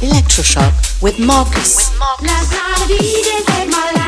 Electroshock with Marcus. With Marcus.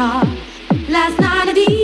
heart. Last night I did.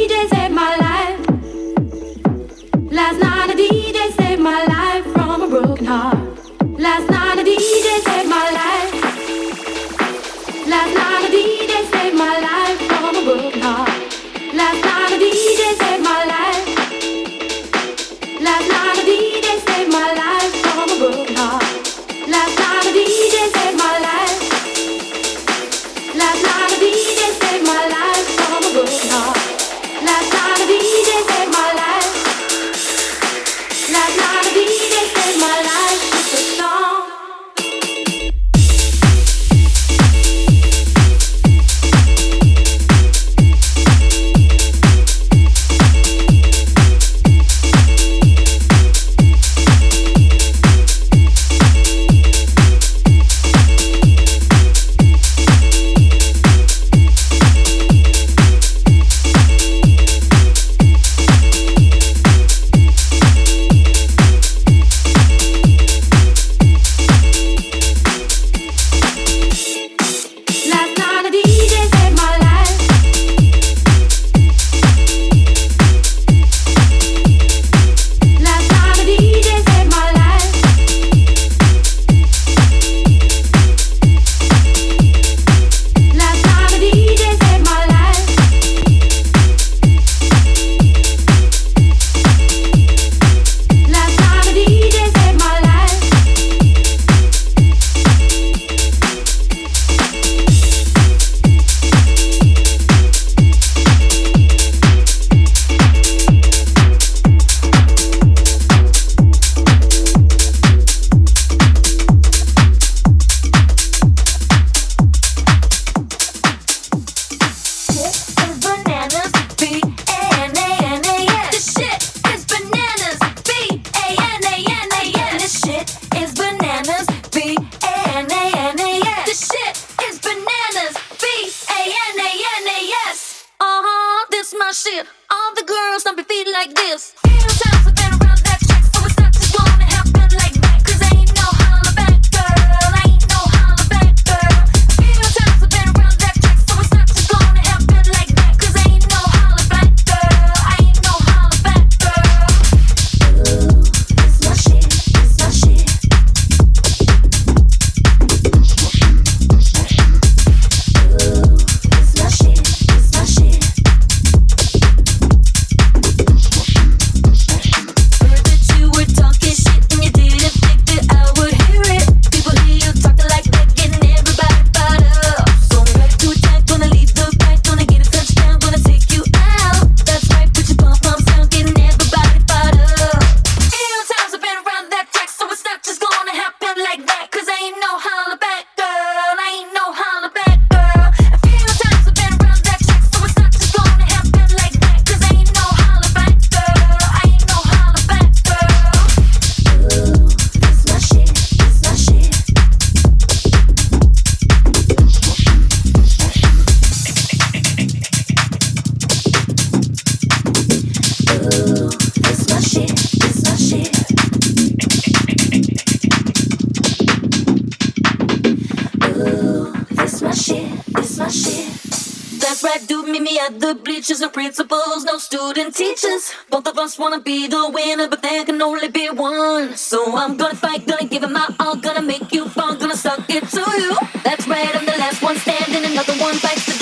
at the bleachers and principals, no student teachers. Both of us wanna be the winner, but there can only be one. So I'm gonna fight, gonna give it my all, gonna make you fall, gonna suck it to you. That's right, I'm the last one standing, another one bites the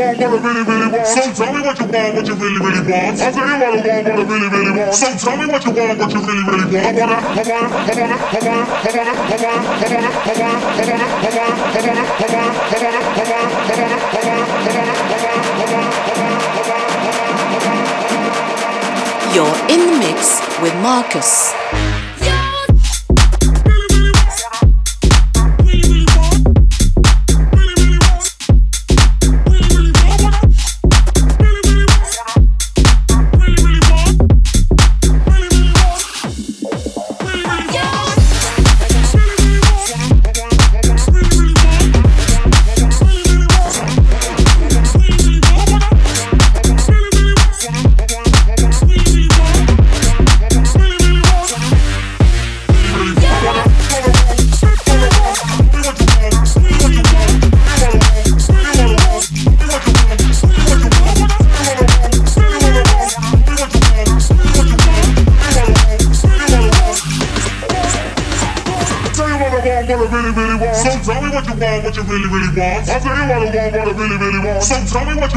want, what I really, really want. So tell me what you want, what you really, really want. I tell you what I want, what I really, really want. So tell me what you want, what you really, really want. I wanna, I wanna, I wanna, I wanna, I wanna, I wanna, I wanna, I wanna, I wanna, I wanna, I wanna, I wanna, I wanna, I wanna, I wanna, I wanna, I wanna, I wanna, I wanna, I wanna. You're in the mix with Marcus.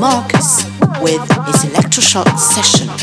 Marcus with his electroshock session.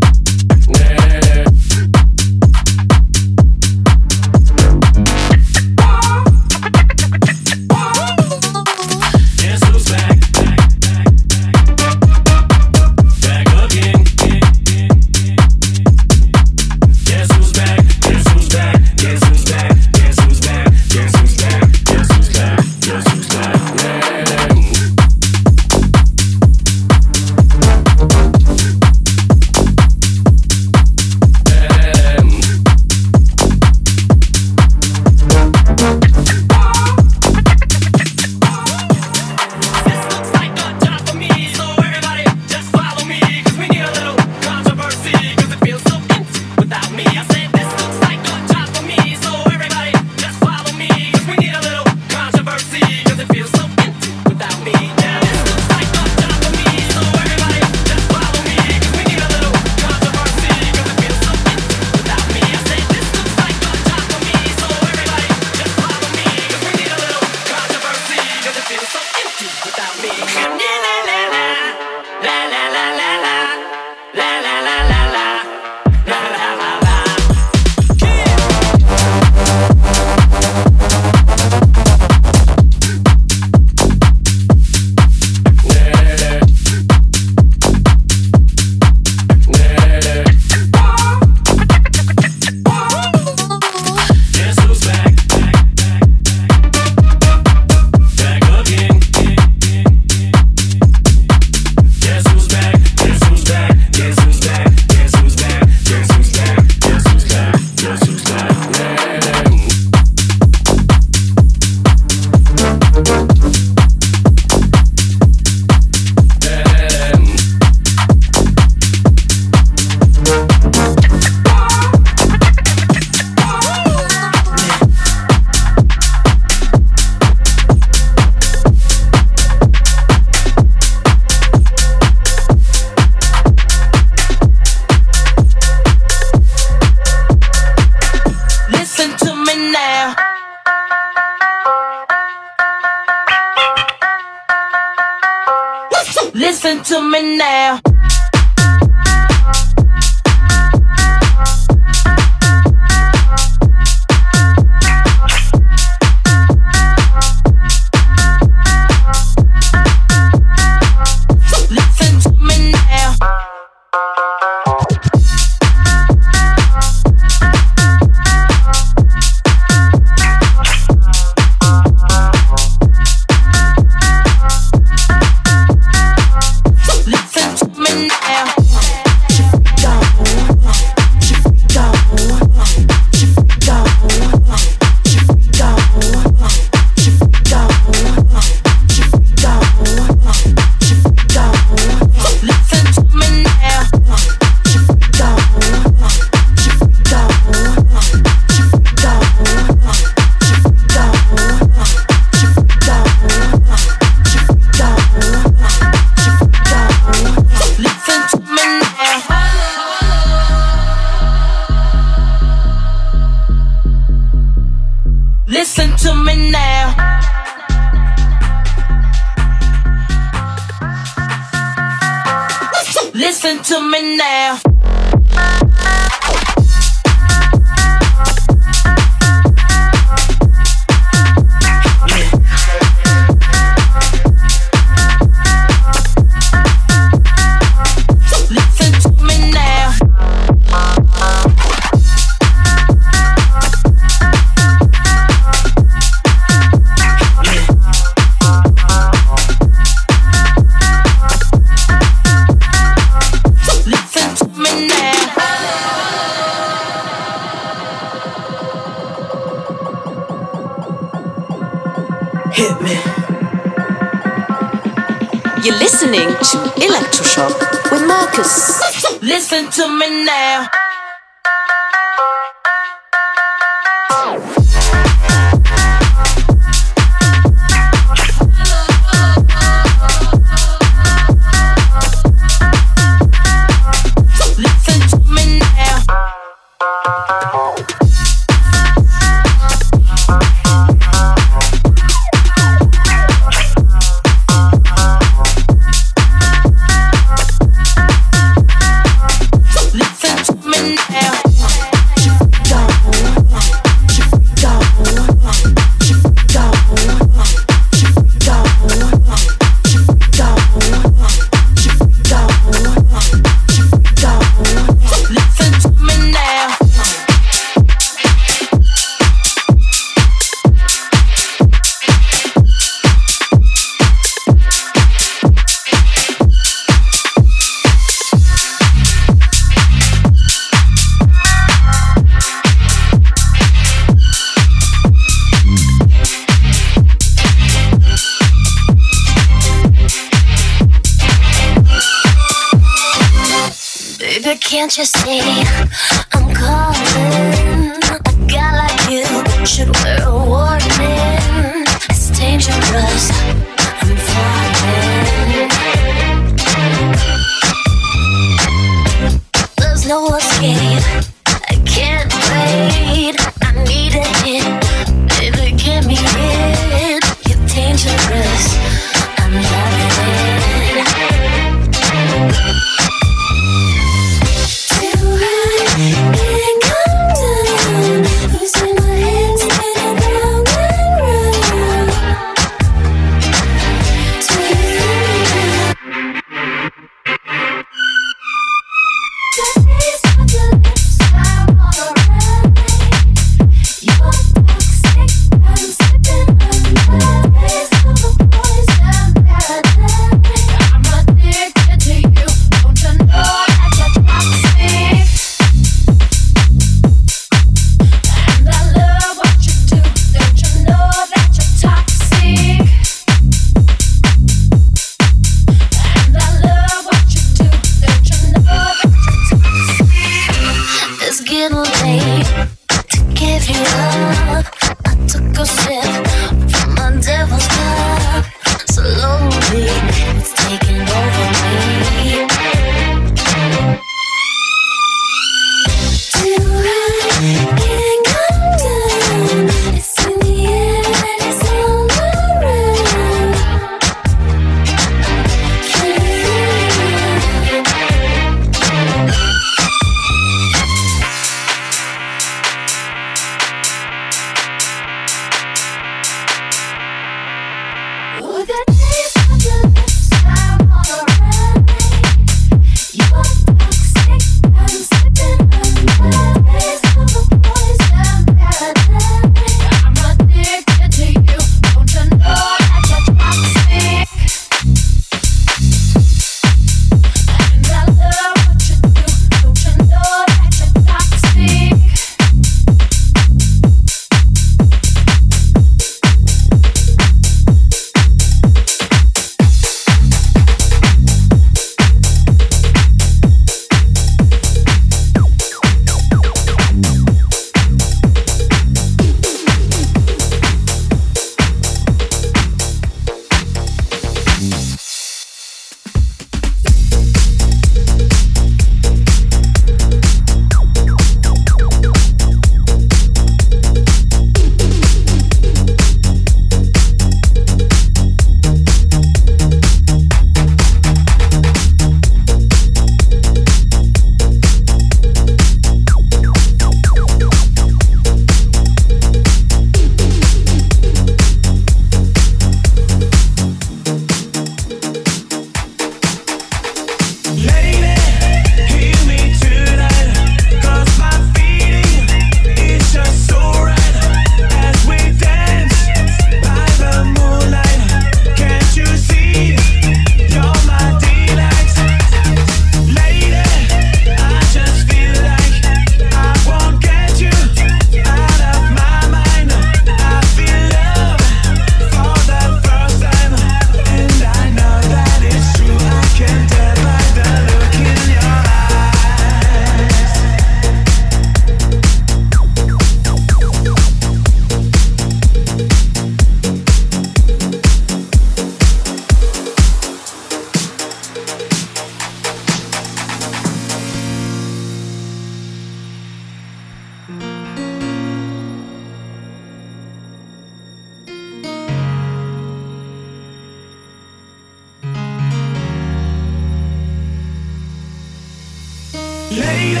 Lady,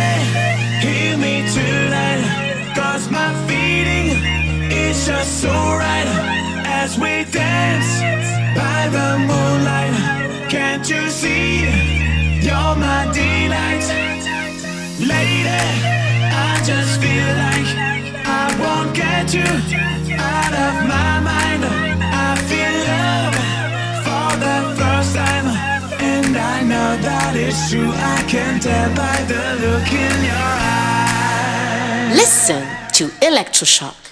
hear me tonight. Cause my feeling is just so right. As we dance by the moonlight. Can't you see? You're my delight. Lady, I just feel like I won't get you out of my that it's true. I can tell by the look in your eyes. Listen to Electroshock.